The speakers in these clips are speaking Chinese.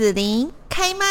子琳开麦。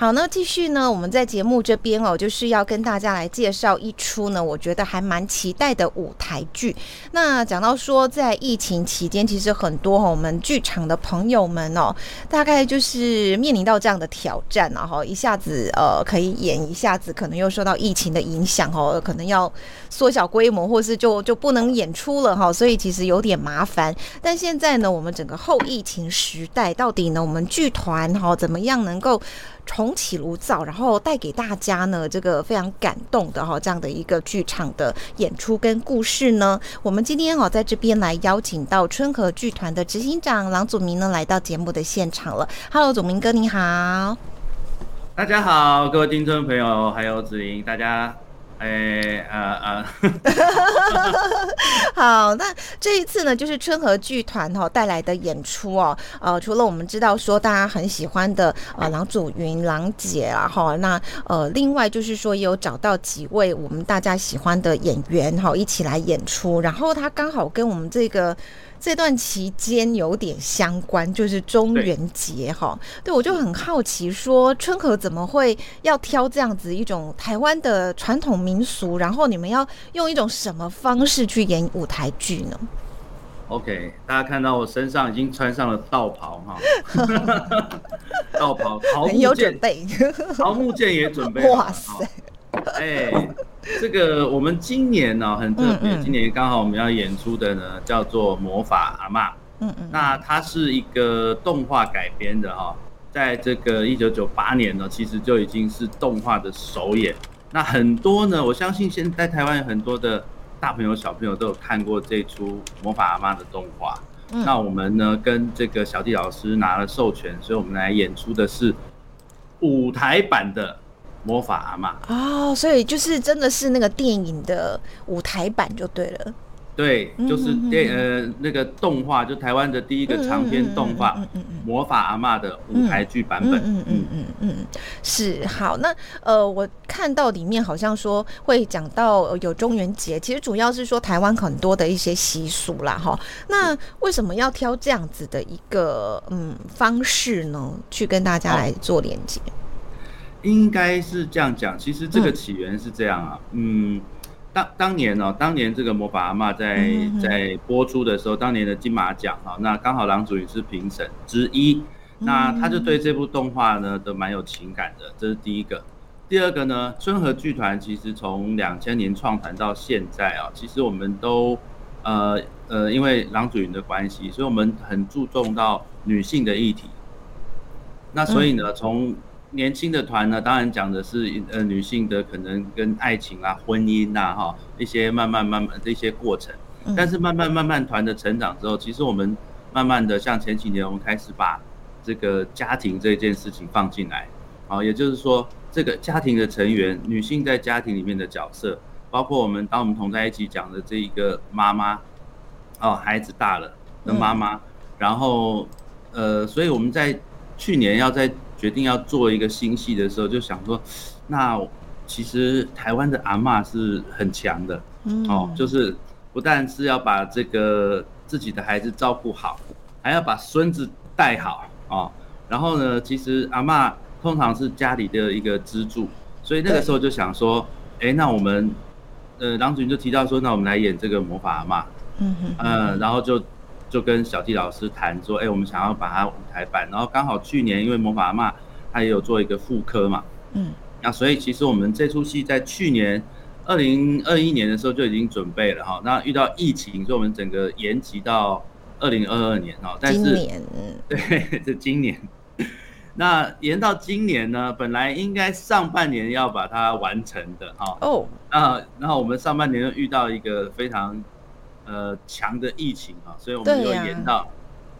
好，那继续呢？我们在节目这边哦，就是要跟大家来介绍一出呢，我觉得还蛮期待的舞台剧。那讲到说，在疫情期间，其实很多我们剧场的朋友们哦，大概就是面临到这样的挑战啊，哈，一下子呃可以演，一下子可能又受到疫情的影响哦，可能要缩小规模，或是就就不能演出了哈，所以其实有点麻烦。但现在呢，我们整个后疫情时代，到底呢，我们剧团哈怎么样能够？重启炉灶，然后带给大家呢这个非常感动的哈这样的一个剧场的演出跟故事呢。我们今天哦在这边来邀请到春和剧团的执行长郎祖明呢来到节目的现场了。Hello，祖明哥你好。大家好，各位听众朋友，还有子莹，大家。哎呃呃，好，那这一次呢，就是春和剧团哈带来的演出哦，呃，除了我们知道说大家很喜欢的呃郎祖云郎姐啊哈，那呃另外就是说也有找到几位我们大家喜欢的演员哈一起来演出，然后他刚好跟我们这个。这段期间有点相关，就是中元节哈。对我就很好奇，说春和怎么会要挑这样子一种台湾的传统民俗，然后你们要用一种什么方式去演舞台剧呢？OK，大家看到我身上已经穿上了道袍哈，道袍，很有准备，桃木剑也准备，哇塞，哎。这个我们今年呢很特别，今年刚好我们要演出的呢叫做《魔法阿妈》。嗯嗯，那它是一个动画改编的哈，在这个一九九八年呢，其实就已经是动画的首演。那很多呢，我相信现在台湾有很多的大朋友小朋友都有看过这出《魔法阿妈》的动画。那我们呢跟这个小弟老师拿了授权，所以我们来演出的是舞台版的。魔法阿妈哦，所以就是真的是那个电影的舞台版就对了。对，就是电呃那个动画，就台湾的第一个长篇动画《嗯嗯魔法阿妈》的舞台剧版本。嗯嗯嗯嗯，是好。那呃，我看到里面好像说会讲到有中元节，其实主要是说台湾很多的一些习俗啦，哈。那为什么要挑这样子的一个嗯方式呢？去跟大家来做连接？应该是这样讲，其实这个起源是这样啊，嗯，当当年哦，当年这个魔法阿妈在在播出的时候，当年的金马奖啊，那刚好郎主也是评审之一，那他就对这部动画呢都蛮有情感的，这是第一个。第二个呢，春和剧团其实从两千年创团到现在啊，其实我们都呃呃，因为郎祖云的关系，所以我们很注重到女性的议题。那所以呢，从年轻的团呢，当然讲的是呃女性的可能跟爱情啊、婚姻呐哈一些慢慢慢慢的一些过程，但是慢慢慢慢团的成长之后，其实我们慢慢的像前几年我们开始把这个家庭这件事情放进来，啊，也就是说这个家庭的成员女性在家庭里面的角色，包括我们当我们同在一起讲的这一个妈妈，哦孩子大了的妈妈，然后呃所以我们在去年要在决定要做一个新戏的时候，就想说，那其实台湾的阿妈是很强的，嗯哦，就是不但是要把这个自己的孩子照顾好，还要把孙子带好哦。然后呢，其实阿妈通常是家里的一个支柱，所以那个时候就想说，哎，那我们，呃，郎主任就提到说，那我们来演这个魔法阿妈，嗯哼，嗯，然后就。就跟小弟老师谈说，哎，我们想要把它舞台版，然后刚好去年因为魔法阿妈，他也有做一个复刻嘛，嗯，那所以其实我们这出戏在去年二零二一年的时候就已经准备了哈，那遇到疫情，所以我们整个延期到二零二二年哈，但是 对，是今年，那延到今年呢，本来应该上半年要把它完成的哈，哦，那然后我们上半年又遇到一个非常。呃，强的疫情啊，所以我们又延到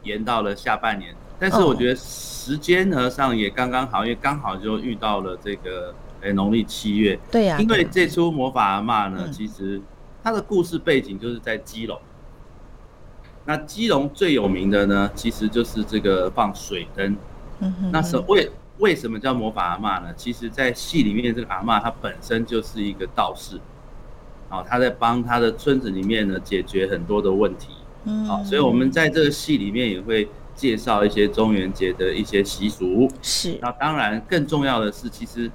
延到了下半年。但是我觉得时间呢上也刚刚好，因为刚好就遇到了这个诶农历七月。对呀。因为这出魔法阿妈呢，其实它的故事背景就是在基隆。那基隆最有名的呢，其实就是这个放水灯。嗯哼。那是为为什么叫魔法阿妈呢？其实，在戏里面这个阿妈她本身就是一个道士。哦，他在帮他的村子里面呢解决很多的问题。嗯，好，所以我们在这个戏里面也会介绍一些中元节的一些习俗。是，那当然更重要的是，其实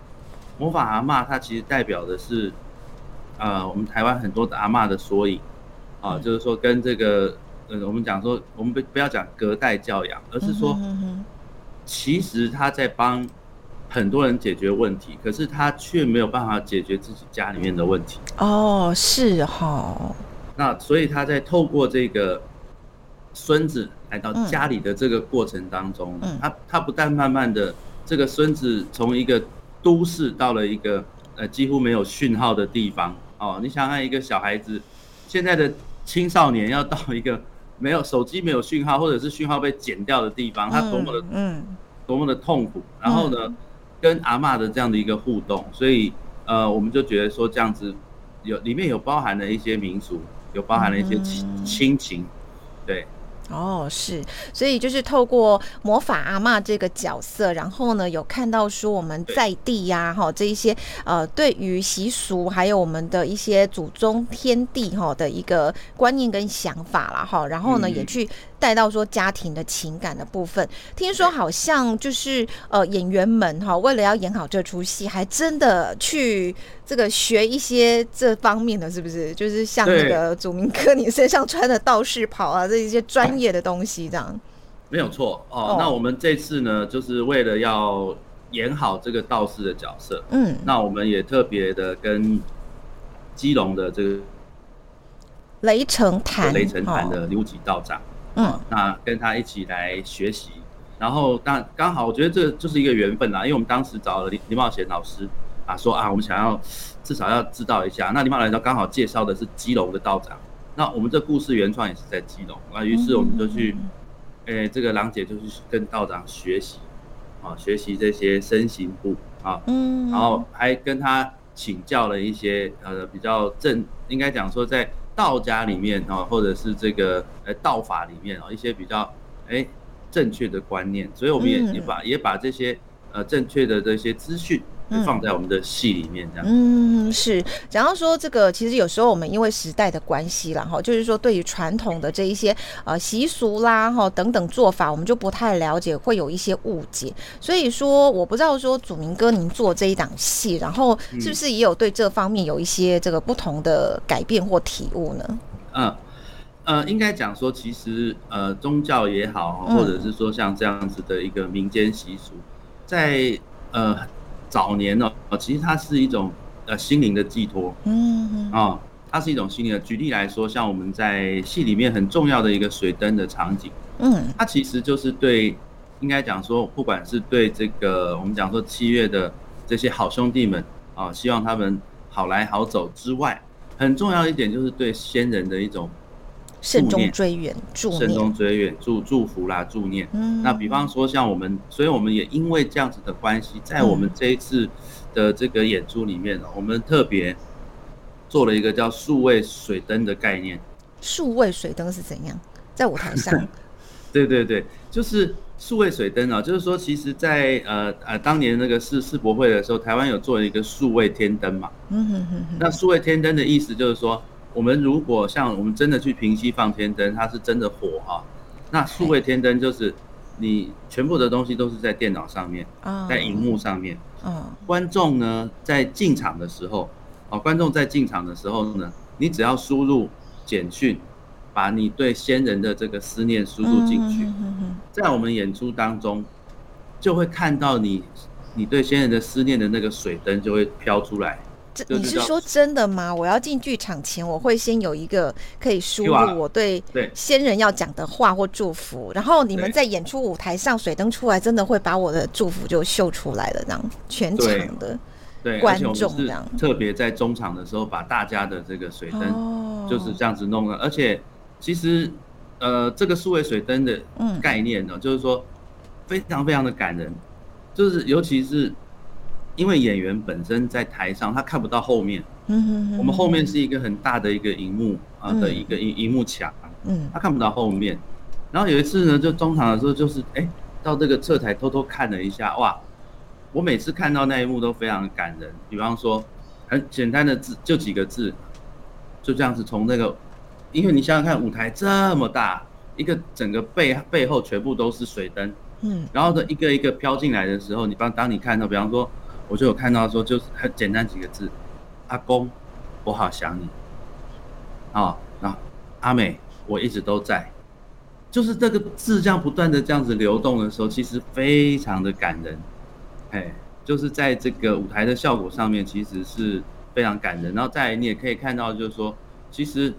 魔法阿妈它其实代表的是，呃，我们台湾很多的阿妈的缩影，啊，就是说跟这个，呃，我们讲说，我们不不要讲隔代教养，而是说，其实他在帮。很多人解决问题，可是他却没有办法解决自己家里面的问题。哦，是哈。那所以他在透过这个孙子来到家里的这个过程当中，他他不但慢慢的这个孙子从一个都市到了一个呃几乎没有讯号的地方。哦，你想想一个小孩子，现在的青少年要到一个没有手机没有讯号，或者是讯号被剪掉的地方，他多么的嗯多么的痛苦。然后呢？跟阿妈的这样的一个互动，所以呃，我们就觉得说这样子有里面有包含了一些民俗，有包含了一些亲亲情，对。哦，是，所以就是透过魔法阿妈这个角色，然后呢，有看到说我们在地呀，哈，这一些呃，对于习俗还有我们的一些祖宗天地哈的一个观念跟想法啦，哈，然后呢，也去带到说家庭的情感的部分。听说好像就是呃，演员们哈，为了要演好这出戏，还真的去。这个学一些这方面的是不是？就是像那个祖明哥，你身上穿的道士袍啊，这一些专业的东西，这样没有错哦。那我们这次呢，就是为了要演好这个道士的角色，嗯，那我们也特别的跟基隆的这个雷城坛雷城坛的刘吉道长，嗯，那跟他一起来学习，然后当刚好，我觉得这就是一个缘分啦，因为我们当时找了李李茂贤老师。啊，说啊，我们想要至少要知道一下。那林茂来到刚好介绍的是基隆的道长，那我们这故事原创也是在基隆那。于是我们就去，诶，这个郎姐就去跟道长学习，啊，学习这些身形步啊，嗯，然后还跟他请教了一些呃比较正，应该讲说在道家里面啊，或者是这个呃道法里面啊一些比较诶正确的观念，所以我们也也把也把这些呃正确的这些资讯。放在我们的戏里面，这样。嗯，是。讲到说这个，其实有时候我们因为时代的关系啦，哈，就是说对于传统的这一些呃习俗啦，哈等等做法，我们就不太了解，会有一些误解。所以说，我不知道说祖明哥您做这一档戏，然后是不是也有对这方面有一些这个不同的改变或体悟呢？嗯，呃，应该讲说，其实呃，宗教也好，或者是说像这样子的一个民间习俗，在呃。早年呢，其实它是一种呃心灵的寄托，嗯，啊，它是一种心灵的。举例来说，像我们在戏里面很重要的一个水灯的场景，嗯，它其实就是对，应该讲说，不管是对这个我们讲说七月的这些好兄弟们啊，希望他们好来好走之外，很重要一点就是对先人的一种。慎终追远，祝慎终追远，祝祝福啦，祝念。嗯，那比方说像我们，所以我们也因为这样子的关系，在我们这一次的这个演出里面呢，我们特别做了一个叫数位水灯的概念。数位水灯是怎样？在舞台上？对对对，就是数位水灯啊，就是说，其实，在呃呃当年那个世世博会的时候，台湾有做一个数位天灯嘛。嗯哼哼。那数位天灯的意思就是说。我们如果像我们真的去平息放天灯，它是真的火哈。那数位天灯就是你全部的东西都是在电脑上面，在荧幕上面。嗯。观众呢在进场的时候，哦，观众在进场的时候呢，你只要输入简讯，把你对先人的这个思念输入进去，在我们演出当中，就会看到你你对先人的思念的那个水灯就会飘出来。你是说真的吗？我要进剧场前，我会先有一个可以输入我对先人要讲的话或祝福，然后你们在演出舞台上水灯出来，真的会把我的祝福就秀出来了，这样全场的观众这样。特别在中场的时候，把大家的这个水灯就是这样子弄了，而且其实呃，这个数位水灯的概念呢，就是说非常非常的感人，就是尤其是。因为演员本身在台上，他看不到后面。嗯我们后面是一个很大的一个荧幕啊的一个荧荧幕墙。嗯。他看不到后面。然后有一次呢，就中场的时候，就是哎，到这个侧台偷偷看了一下，哇！我每次看到那一幕都非常感人。比方说，很简单的字，就几个字，就这样子从那个因为你想想看，舞台这么大，一个整个背背后全部都是水灯，嗯，然后呢一个一个飘进来的时候，你当当你看到，比方说，我就有看到说，就是很简单几个字，阿公，我好想你，啊，那阿美，我一直都在，就是这个字这样不断的这样子流动的时候，其实非常的感人，哎，就是在这个舞台的效果上面，其实是非常感人。然后再你也可以看到，就是说，其实。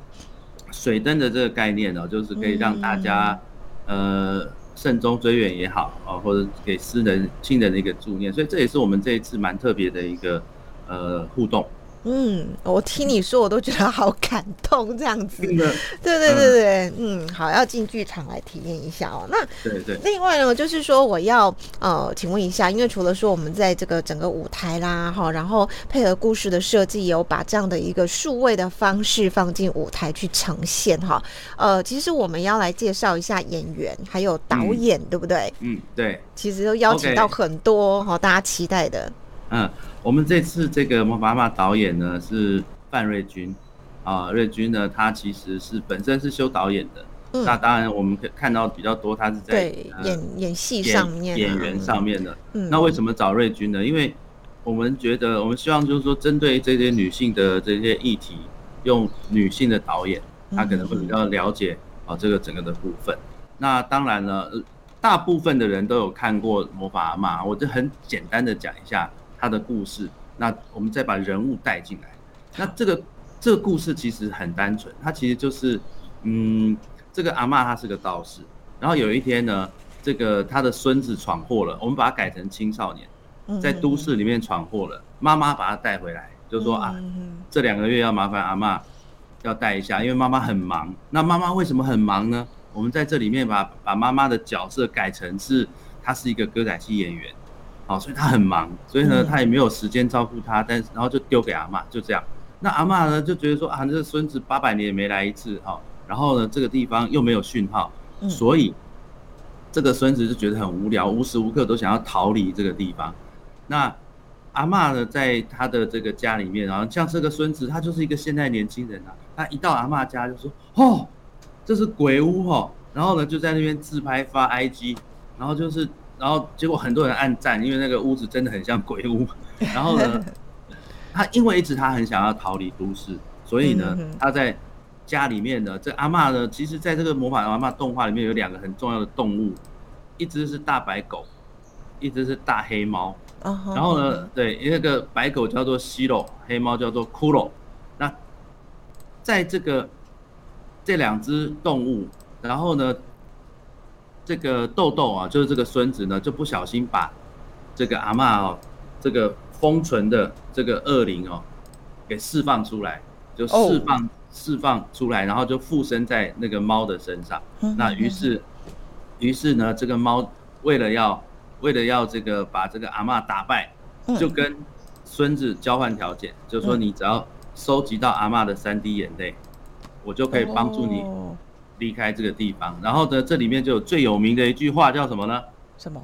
水灯的这个概念呢，就是可以让大家，呃，慎终追远也好啊，或者给私人亲人的一个祝念，所以这也是我们这一次蛮特别的一个呃互动。嗯，我听你说，我都觉得好感动，这样子。对对对对，嗯，好，要进剧场来体验一下哦。那对对。另外呢，就是说我要呃，请问一下，因为除了说我们在这个整个舞台啦，哈，然后配合故事的设计，有把这样的一个数位的方式放进舞台去呈现哈。呃，其实我们要来介绍一下演员还有导演，对不对？嗯，对。其实都邀请到很多哈，大家期待的。嗯。我们这次这个《魔法妈》导演呢是范瑞军，啊，瑞军呢他其实是本身是修导演的，那当然我们可以看到比较多他是在演演戏上面演员上面的。那为什么找瑞军呢？因为我们觉得我们希望就是说针对这些女性的这些议题，用女性的导演，他可能会比较了解啊这个整个的部分。那当然了，大部分的人都有看过《魔法阿妈》，我就很简单的讲一下。他的故事，那我们再把人物带进来。那这个这个故事其实很单纯，它其实就是，嗯，这个阿妈她是个道士，然后有一天呢，这个他的孙子闯祸了，我们把它改成青少年，在都市里面闯祸了，妈妈把他带回来，就说啊，这两个月要麻烦阿妈要带一下，因为妈妈很忙。那妈妈为什么很忙呢？我们在这里面把把妈妈的角色改成是，她是一个歌仔戏演员。好，所以他很忙，所以呢，他也没有时间照顾他，但然后就丢给阿妈，就这样。那阿妈呢，就觉得说啊，这个孙子八百年也没来一次，哈，然后呢，这个地方又没有讯号，所以这个孙子就觉得很无聊，无时无刻都想要逃离这个地方。那阿妈呢，在他的这个家里面，然后像这个孙子，他就是一个现代年轻人啊，他一到阿妈家就说，哦，这是鬼屋哦，然后呢，就在那边自拍发 IG，然后就是。然后结果很多人暗赞，因为那个屋子真的很像鬼屋。然后呢，他因为一直他很想要逃离都市，所以呢，他在家里面呢，这阿妈呢，其实在这个魔法阿妈动画里面有两个很重要的动物，一只是大白狗，一只是大黑猫。然后呢，对，那个白狗叫做西罗，黑猫叫做骷髅。那在这个这两只动物，然后呢？这个豆豆啊，就是这个孙子呢，就不小心把这个阿妈哦，这个封存的这个恶灵哦，给释放出来，就释放释放出来，然后就附身在那个猫的身上。那于是，于是呢，这个猫为了要为了要这个把这个阿妈打败，就跟孙子交换条件，就说你只要收集到阿妈的三滴眼泪，我就可以帮助你。离开这个地方，然后呢，这里面就有最有名的一句话叫什么呢？什么？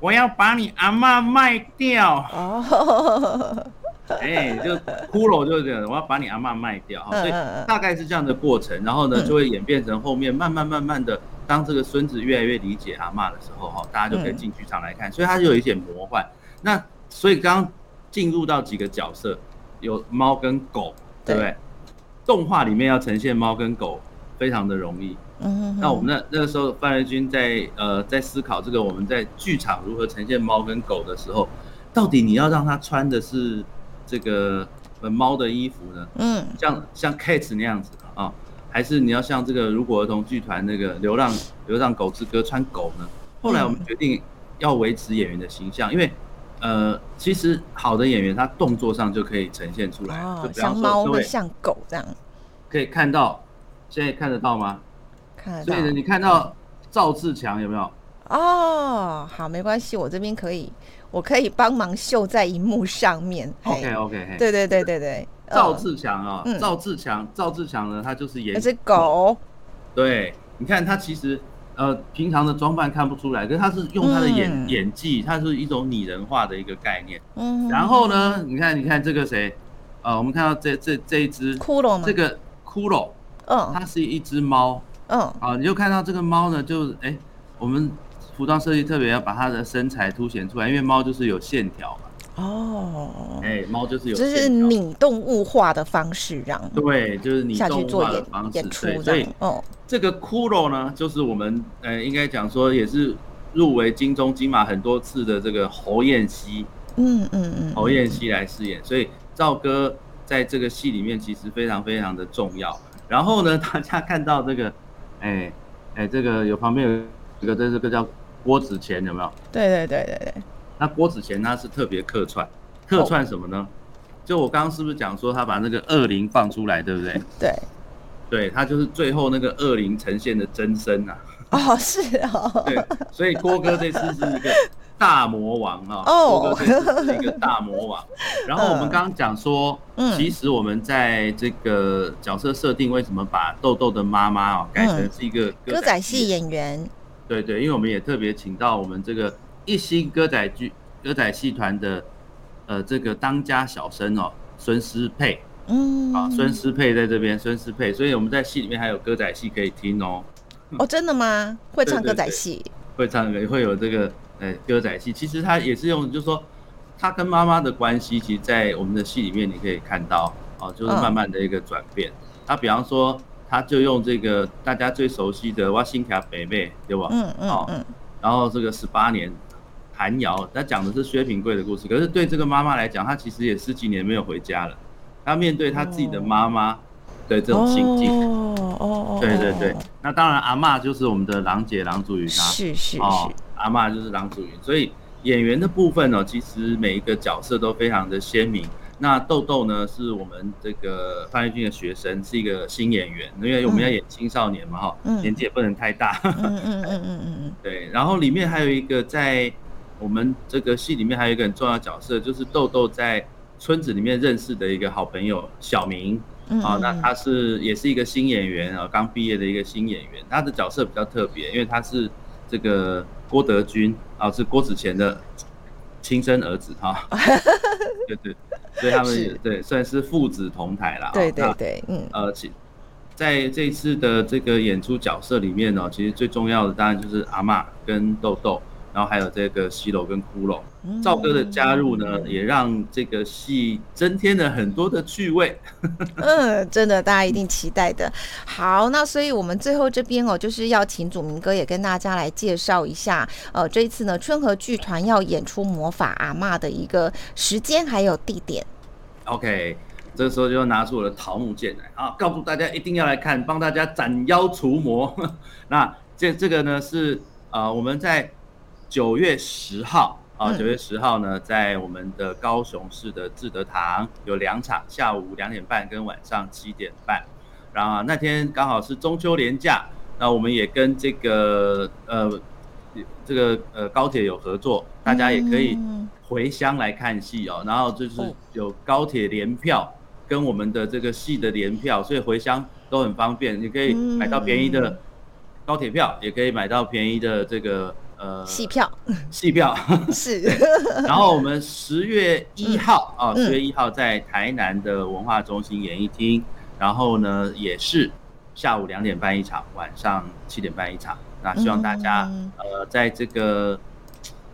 我要把你阿妈卖掉。哦，哎，就骷髅就是这样，我要把你阿妈卖掉。所以大概是这样的过程，然后呢，就会演变成后面慢慢慢慢的，当这个孙子越来越理解阿妈的时候，哈，大家就可以进剧场来看。所以它就有一点魔幻。那所以刚刚进入到几个角色，有猫跟狗，对不对？动画里面要呈现猫跟狗。非常的容易，嗯，那我们那那个时候范瑞军在呃在思考这个我们在剧场如何呈现猫跟狗的时候，到底你要让他穿的是这个呃猫的衣服呢？嗯，像像 Cats 那样子啊，还是你要像这个如果儿童剧团那个流浪流浪狗之歌穿狗呢？后来我们决定要维持演员的形象，因为呃其实好的演员他动作上就可以呈现出来，就像猫会像狗这样，可以看到。现在看得到吗？看得到。所以呢，你看到赵志强有没有？哦，好，没关系，我这边可以，我可以帮忙秀在荧幕上面。OK OK。对对对对对。赵志强啊，赵志强，赵志强呢，他就是演。那是狗。对，你看他其实呃平常的装扮看不出来，可是他是用他的演演技，他是一种拟人化的一个概念。嗯。然后呢，你看，你看这个谁？呃，我们看到这这这一只骷髅吗？这个骷髅。嗯它是一只猫嗯，啊，你就看到这个猫呢，就哎，我们服装设计特别要把它的身材凸显出来，因为猫就是有线条嘛，哦，哎，猫就是有这是。拟动物化的方式，让对，就是你下去动物化的方式所以。哦，这个骷髅呢，就是我们呃，应该讲说也是入围金钟金马很多次的这个侯彦希，嗯嗯嗯，侯彦希来饰演，所以赵哥在这个戏里面其实非常非常的重要。然后呢，大家看到这个，哎哎，这个有旁边有一个这这个叫郭子乾，有没有？对对对对对，那郭子乾他是特别客串，客串什么呢？就我刚刚是不是讲说他把那个恶灵放出来，对不对？对，对他就是最后那个恶灵呈现的真身啊。哦，是哦，对，所以郭哥这次是一个大魔王啊，哦哥是一个大魔王。然后我们刚刚讲说，嗯其实我们在这个角色设定，为什么把豆豆的妈妈哦改成是一个歌仔戏？演员，对对，因为我们也特别请到我们这个一星歌仔剧歌仔戏团的呃这个当家小生哦，孙思佩嗯，啊，孙思佩在这边，孙思佩，所以我们在戏里面还有歌仔戏可以听哦。哦，真的吗？会唱歌仔戏？会唱歌，会有这个呃歌仔戏。其实他也是用，就是说他跟妈妈的关系，其实，在我们的戏里面你可以看到哦，就是慢慢的一个转变。他比方说，他就用这个大家最熟悉的《哇新卡北妹》，对吧？嗯嗯哦嗯，然后这个十八年韩瑶，他讲的是薛平贵的故事。可是对这个妈妈来讲，她其实也十几年没有回家了，她面对她自己的妈妈的这种心境。哦哦哦，对对对，那当然阿嬷就是我们的郎姐郎祖云啊。是是哦是，，阿妈就是郎祖云，所以演员的部分呢、其实每一个角色都非常的鲜明。那豆豆呢，是我们这个范瑞君的学生，是一个新演员，因为我们要演青少年嘛，哈、嗯年纪也不能太大。嗯嗯嗯嗯嗯嗯对，然后里面还有一个在我们这个戏里面还有一个很重要的角色，就是豆豆在村子里面认识的一个好朋友小明。嗯，啊，那嗯他是也是一个新演员啊，刚毕业的一个新演员，他的角色比较特别，因为他是这个郭德军啊，是郭子乾的亲生儿子哈、对对，所以他们也对算是父子同台啦。对哦对对，嗯。呃，其在这一次的这个演出角色里面呢、其实最重要的当然就是阿嬷跟豆豆，然后还有这个西楼跟骷髅。嗯赵哥的加入呢，也让这个戏增添了很多的趣味。嗯，真的，大家一定期待的。好，那所以我们最后这边哦，就是要请祖明哥也跟大家来介绍一下，呃，这一次呢，春和剧团要演出魔法阿嬷的一个时间还有地点。OK，这个时候就拿出我的桃木剑来啊，告诉大家一定要来看，帮大家斩妖除魔。那这这个呢是呃我们在九月十号啊，嗯九月十号呢，在我们的高雄市的志德堂有两场，下午两点半跟晚上七点半。然后、啊、那天刚好是中秋连假，那我们也跟这个呃这个呃高铁有合作，大家也可以嗯回乡来看戏哦。然后就是哦有高铁联票跟我们的这个戏的联票，所以回乡都很方便，你可以买到便宜嗯的高铁票，也可以买到便宜的这个呃戏票戏票。是，然后我们十月一号啊，嗯十月一号在台南的文化中心演艺厅，然后呢也是下午两点半一场，晚上七点半一场。那希望大家、嗯呃在这个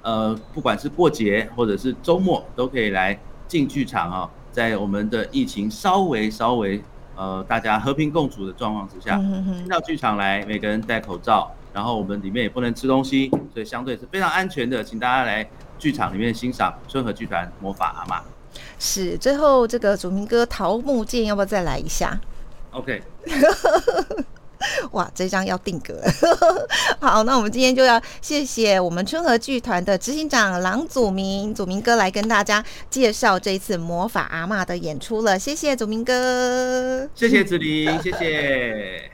呃不管是过节或者是周末都可以来进剧场啊、在我们的疫情稍微稍微呃大家和平共处的状况之下，进到剧场来，每个人戴口罩，然后我们里面也不能吃东西，所以相对是非常安全的，请大家来剧场里面欣赏春和剧团魔法阿妈。是。最后这个祖明哥桃木剑要不要再来一下？OK，哇，这张要定格了。好，那我们今天就要谢谢我们春和剧团的执行长郎祖明，祖明哥来跟大家介绍这一次魔法阿嬷的演出了。谢谢祖明哥。谢谢子琳，谢谢。